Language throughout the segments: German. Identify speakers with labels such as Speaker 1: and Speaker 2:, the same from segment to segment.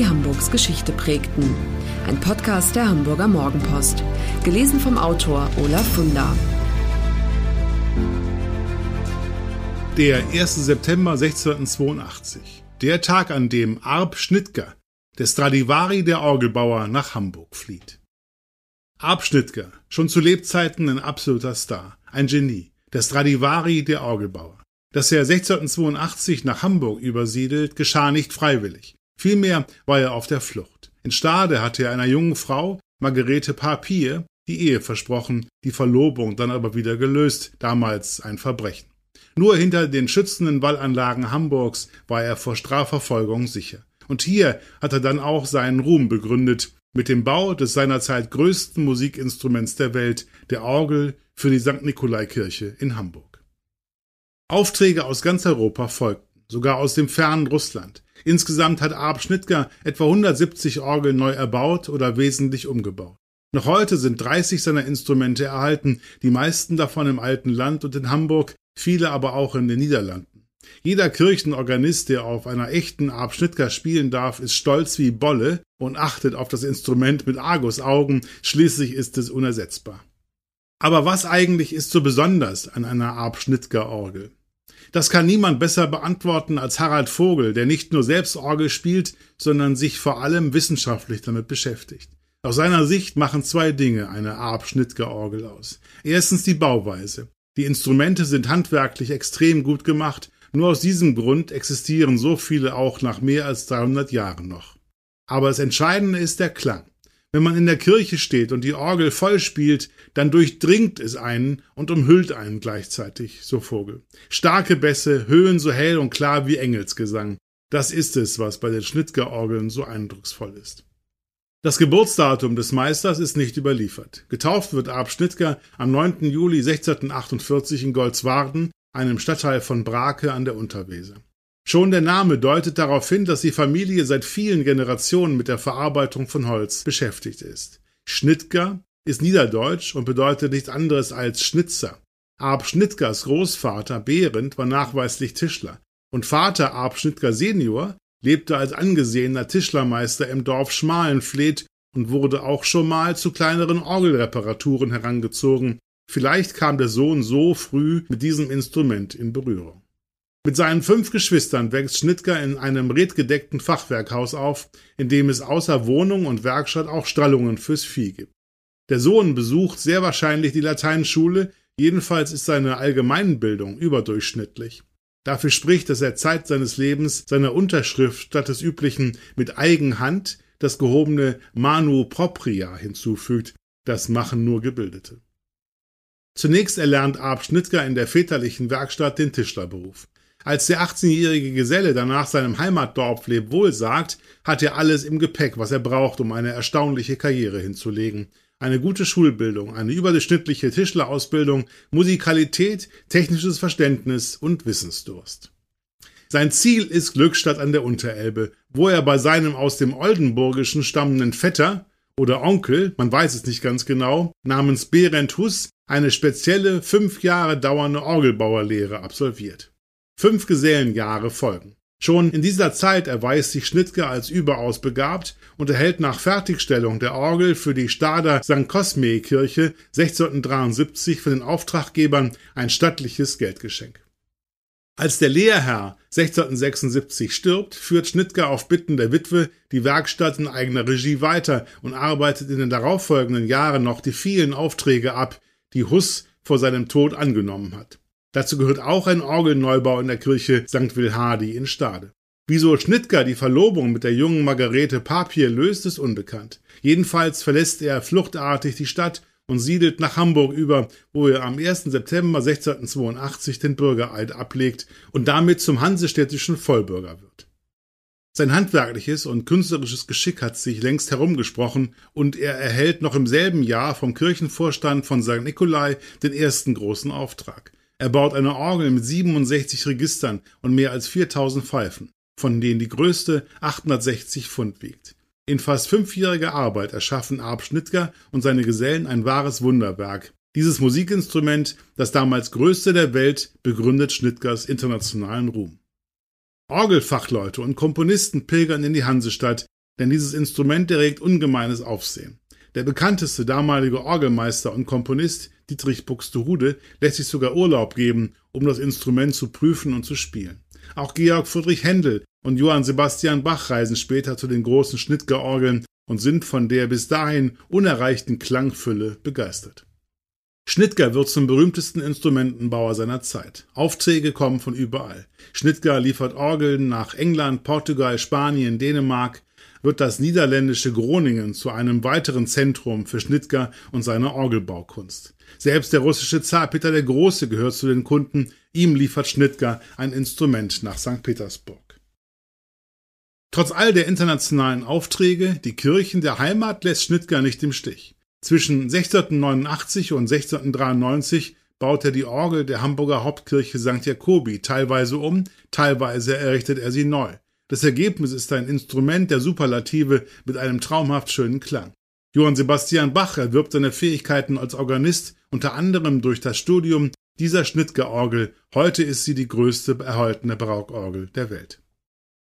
Speaker 1: die Hamburgs Geschichte prägten. Ein Podcast der Hamburger Morgenpost. Gelesen vom Autor Olaf Funder.
Speaker 2: Der 1. September 1682. Der Tag, an dem Arp Schnittger, der Stradivari der Orgelbauer, nach Hamburg flieht. Arp Schnittger, schon zu Lebzeiten ein absoluter Star, ein Genie, der Stradivari der Orgelbauer. Dass er 1682 nach Hamburg übersiedelt, geschah nicht freiwillig. Vielmehr war er auf der Flucht. In Stade hatte er einer jungen Frau, Margarete Papier, die Ehe versprochen, die Verlobung dann aber wieder gelöst, damals ein Verbrechen. Nur hinter den schützenden Wallanlagen Hamburgs war er vor Strafverfolgung sicher. Und hier hat er dann auch seinen Ruhm begründet, mit dem Bau des seinerzeit größten Musikinstruments der Welt, der Orgel für die St. Nikolaikirche in Hamburg. Aufträge aus ganz Europa folgten, sogar aus dem fernen Russland. Insgesamt hat Arp Schnittger etwa 170 Orgeln neu erbaut oder wesentlich umgebaut. Noch heute sind 30 seiner Instrumente erhalten, die meisten davon im alten Land und in Hamburg, viele aber auch in den Niederlanden. Jeder Kirchenorganist, der auf einer echten Arp Schnittger spielen darf, ist stolz wie Bolle und achtet auf das Instrument mit Argusaugen, schließlich ist es unersetzbar. Aber was eigentlich ist so besonders an einer Arp Schnittger Orgel? Das kann niemand besser beantworten als Harald Vogel, der nicht nur selbst Orgel spielt, sondern sich vor allem wissenschaftlich damit beschäftigt. Aus seiner Sicht machen zwei Dinge eine Arp Schnittger Orgel aus. Erstens die Bauweise. Die Instrumente sind handwerklich extrem gut gemacht, nur aus diesem Grund existieren so viele auch nach mehr als 300 Jahren noch. Aber das Entscheidende ist der Klang. Wenn man in der Kirche steht und die Orgel voll spielt, dann durchdringt es einen und umhüllt einen gleichzeitig, so Vogel. Starke Bässe, Höhen so hell und klar wie Engelsgesang. Das ist es, was bei den Schnittger-Orgeln so eindrucksvoll ist. Das Geburtsdatum des Meisters ist nicht überliefert. Getauft wird Arp Schnittger am 9. Juli 1648 in Goldswarden, einem Stadtteil von Brake an der Unterweser. Schon der Name deutet darauf hin, dass die Familie seit vielen Generationen mit der Verarbeitung von Holz beschäftigt ist. Schnittger ist niederdeutsch und bedeutet nichts anderes als Schnitzer. Arp Schnittgers Großvater Behrend war nachweislich Tischler und Vater Arp Schnittger Senior lebte als angesehener Tischlermeister im Dorf Schmalenfleet und wurde auch schon mal zu kleineren Orgelreparaturen herangezogen. Vielleicht kam der Sohn so früh mit diesem Instrument in Berührung. Mit seinen fünf Geschwistern wächst Schnittger in einem redgedeckten Fachwerkhaus auf, in dem es außer Wohnung und Werkstatt auch Stallungen fürs Vieh gibt. Der Sohn besucht sehr wahrscheinlich die Lateinschule, jedenfalls ist seine Allgemeinbildung überdurchschnittlich. Dafür spricht, dass er Zeit seines Lebens seiner Unterschrift statt des üblichen mit Eigenhand das gehobene Manu propria hinzufügt, das machen nur Gebildete. Zunächst erlernt Arp Schnittger in der väterlichen Werkstatt den Tischlerberuf. Als der 18-jährige Geselle danach seinem Heimatdorf Lebwohl sagt, hat er alles im Gepäck, was er braucht, um eine erstaunliche Karriere hinzulegen. Eine gute Schulbildung, eine überdurchschnittliche Tischlerausbildung, Musikalität, technisches Verständnis und Wissensdurst. Sein Ziel ist Glückstadt an der Unterelbe, wo er bei seinem aus dem Oldenburgischen stammenden Vetter oder Onkel, man weiß es nicht ganz genau, namens Berend Huss eine spezielle fünf Jahre dauernde Orgelbauerlehre absolviert. Fünf Gesellenjahre folgen. Schon in dieser Zeit erweist sich Schnittger als überaus begabt und erhält nach Fertigstellung der Orgel für die Stader St. Cosme Kirche 1673 von den Auftraggebern ein stattliches Geldgeschenk. Als der Lehrherr 1676 stirbt, führt Schnittger auf Bitten der Witwe die Werkstatt in eigener Regie weiter und arbeitet in den darauffolgenden Jahren noch die vielen Aufträge ab, die Huss vor seinem Tod angenommen hat. Dazu gehört auch ein Orgelneubau in der Kirche St. Wilhardi in Stade. Wieso Schnittger die Verlobung mit der jungen Margarete Papier löst, ist unbekannt. Jedenfalls verlässt er fluchtartig die Stadt und siedelt nach Hamburg über, wo er am 1. September 1682 den Bürgereid ablegt und damit zum hansestädtischen Vollbürger wird. Sein handwerkliches und künstlerisches Geschick hat sich längst herumgesprochen und er erhält noch im selben Jahr vom Kirchenvorstand von St. Nikolai den ersten großen Auftrag. Er baut eine Orgel mit 67 Registern und mehr als 4000 Pfeifen, von denen die größte 860 Pfund wiegt. In fast fünfjähriger Arbeit erschaffen Arp Schnittger und seine Gesellen ein wahres Wunderwerk. Dieses Musikinstrument, das damals größte der Welt, begründet Schnittgers internationalen Ruhm. Orgelfachleute und Komponisten pilgern in die Hansestadt, denn dieses Instrument erregt ungemeines Aufsehen. Der bekannteste damalige Orgelmeister und Komponist, Dietrich Buxtehude, lässt sich sogar Urlaub geben, um das Instrument zu prüfen und zu spielen. Auch Georg Friedrich Händel und Johann Sebastian Bach reisen später zu den großen Schnittger-Orgeln und sind von der bis dahin unerreichten Klangfülle begeistert. Schnittger wird zum berühmtesten Instrumentenbauer seiner Zeit. Aufträge kommen von überall. Schnittger liefert Orgeln nach England, Portugal, Spanien, Dänemark, wird das niederländische Groningen zu einem weiteren Zentrum für Schnittger und seine Orgelbaukunst. Selbst der russische Zar Peter der Große gehört zu den Kunden, ihm liefert Schnittger ein Instrument nach St. Petersburg. Trotz all der internationalen Aufträge, die Kirchen der Heimat lässt Schnittger nicht im Stich. Zwischen 1689 und 1693 baut er die Orgel der Hamburger Hauptkirche St. Jakobi teilweise um, teilweise errichtet er sie neu. Das Ergebnis ist ein Instrument der Superlative mit einem traumhaft schönen Klang. Johann Sebastian Bach erwirbt seine Fähigkeiten als Organist unter anderem durch das Studium dieser Schnittger-Orgel. Heute ist sie die größte erhaltene Barockorgel der Welt.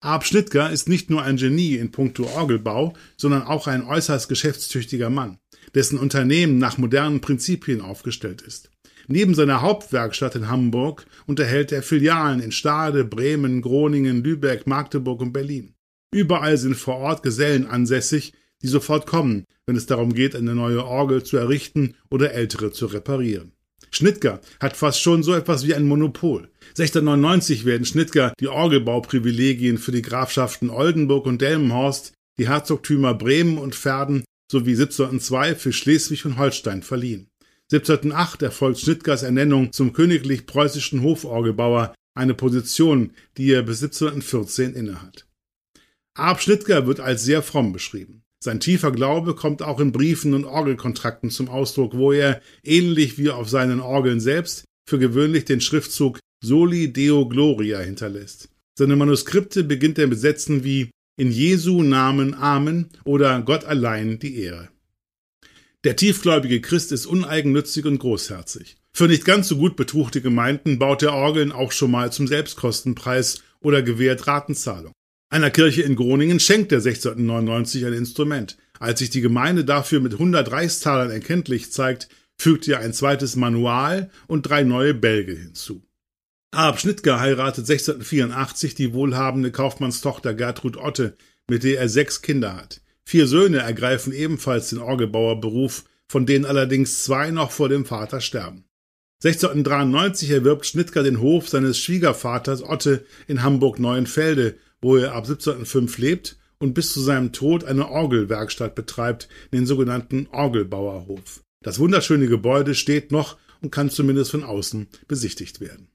Speaker 2: Arp Schnittger ist nicht nur ein Genie in puncto Orgelbau, sondern auch ein äußerst geschäftstüchtiger Mann dessen Unternehmen nach modernen Prinzipien aufgestellt ist. Neben seiner Hauptwerkstatt in Hamburg unterhält er Filialen in Stade, Bremen, Groningen, Lübeck, Magdeburg und Berlin. Überall sind vor Ort Gesellen ansässig, die sofort kommen, wenn es darum geht, eine neue Orgel zu errichten oder ältere zu reparieren. Schnittger hat fast schon so etwas wie ein Monopol. 1699 werden Schnittger die Orgelbauprivilegien für die Grafschaften Oldenburg und Delmenhorst, die Herzogtümer Bremen und Verden sowie 1702 für Schleswig und Holstein verliehen. 1708 erfolgt Schnittgers Ernennung zum königlich preußischen Hoforgelbauer, eine Position, die er bis 1714 innehat. Arp Schnittger wird als sehr fromm beschrieben. Sein tiefer Glaube kommt auch in Briefen und Orgelkontrakten zum Ausdruck, wo er, ähnlich wie auf seinen Orgeln selbst, für gewöhnlich den Schriftzug Soli Deo Gloria hinterlässt. Seine Manuskripte beginnt er mit Sätzen wie in Jesu Namen Amen oder Gott allein die Ehre. Der tiefgläubige Christ ist uneigennützig und großherzig. Für nicht ganz so gut betuchte Gemeinden baut er Orgeln auch schon mal zum Selbstkostenpreis oder gewährt Ratenzahlung. Einer Kirche in Groningen schenkt er 1699 ein Instrument. Als sich die Gemeinde dafür mit 100 Reichstalern erkenntlich zeigt, fügt er ein zweites Manual und drei neue Bälge hinzu. Arp Schnittger heiratet 1684 die wohlhabende Kaufmannstochter Gertrud Otte, mit der er sechs Kinder hat. Vier Söhne ergreifen ebenfalls den Orgelbauerberuf, von denen allerdings zwei noch vor dem Vater sterben. 1693 erwirbt Schnittger den Hof seines Schwiegervaters Otte in Hamburg-Neuenfelde, wo er ab 1705 lebt und bis zu seinem Tod eine Orgelwerkstatt betreibt, den sogenannten Orgelbauerhof. Das wunderschöne Gebäude steht noch und kann zumindest von außen besichtigt werden.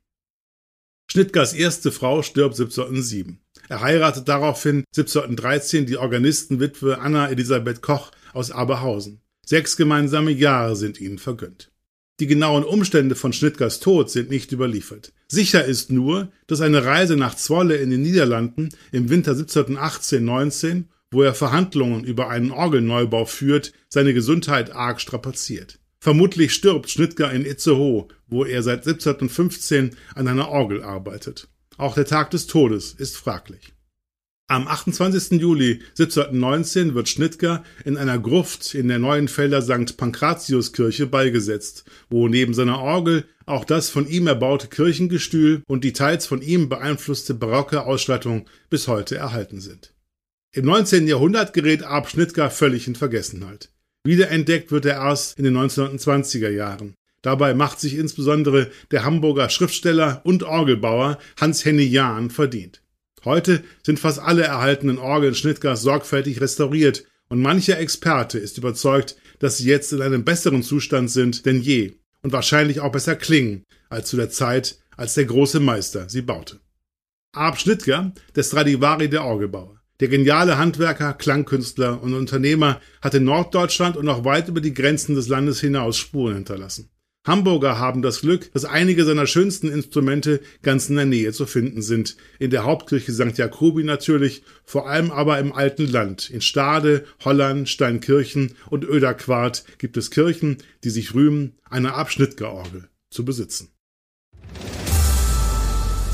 Speaker 2: Schnittgers erste Frau stirbt 1707. Er heiratet daraufhin 1713 die Organistenwitwe Anna Elisabeth Koch aus Aberhausen. Sechs gemeinsame Jahre sind ihnen vergönnt. Die genauen Umstände von Schnittgers Tod sind nicht überliefert. Sicher ist nur, dass eine Reise nach Zwolle in den Niederlanden im Winter 1718-19, wo er Verhandlungen über einen Orgelneubau führt, seine Gesundheit arg strapaziert. Vermutlich stirbt Schnittger in Itzehoe, wo er seit 1715 an einer Orgel arbeitet. Auch der Tag des Todes ist fraglich. Am 28. Juli 1719 wird Schnittger in einer Gruft in der Neuenfelder St. Pankratiuskirche beigesetzt, wo neben seiner Orgel auch das von ihm erbaute Kirchengestühl und die teils von ihm beeinflusste barocke Ausstattung bis heute erhalten sind. Im 19. Jahrhundert gerät Arp Schnittger völlig in Vergessenheit. Wiederentdeckt wird er erst in den 1920er Jahren. Dabei macht sich insbesondere der Hamburger Schriftsteller und Orgelbauer Hans-Henny Jahn verdient. Heute sind fast alle erhaltenen Orgeln Schnittgers sorgfältig restauriert und mancher Experte ist überzeugt, dass sie jetzt in einem besseren Zustand sind denn je und wahrscheinlich auch besser klingen als zu der Zeit, als der große Meister sie baute. Arp Schnittger, der Stradivari der Orgelbauer. Der geniale Handwerker, Klangkünstler und Unternehmer hat in Norddeutschland und auch weit über die Grenzen des Landes hinaus Spuren hinterlassen. Hamburger haben das Glück, dass einige seiner schönsten Instrumente ganz in der Nähe zu finden sind. In der Hauptkirche St. Jakobi natürlich, vor allem aber im alten Land. In Stade, Holland, Steinkirchen und Öderquart gibt es Kirchen, die sich rühmen, eine Abschnittgeorgel zu besitzen.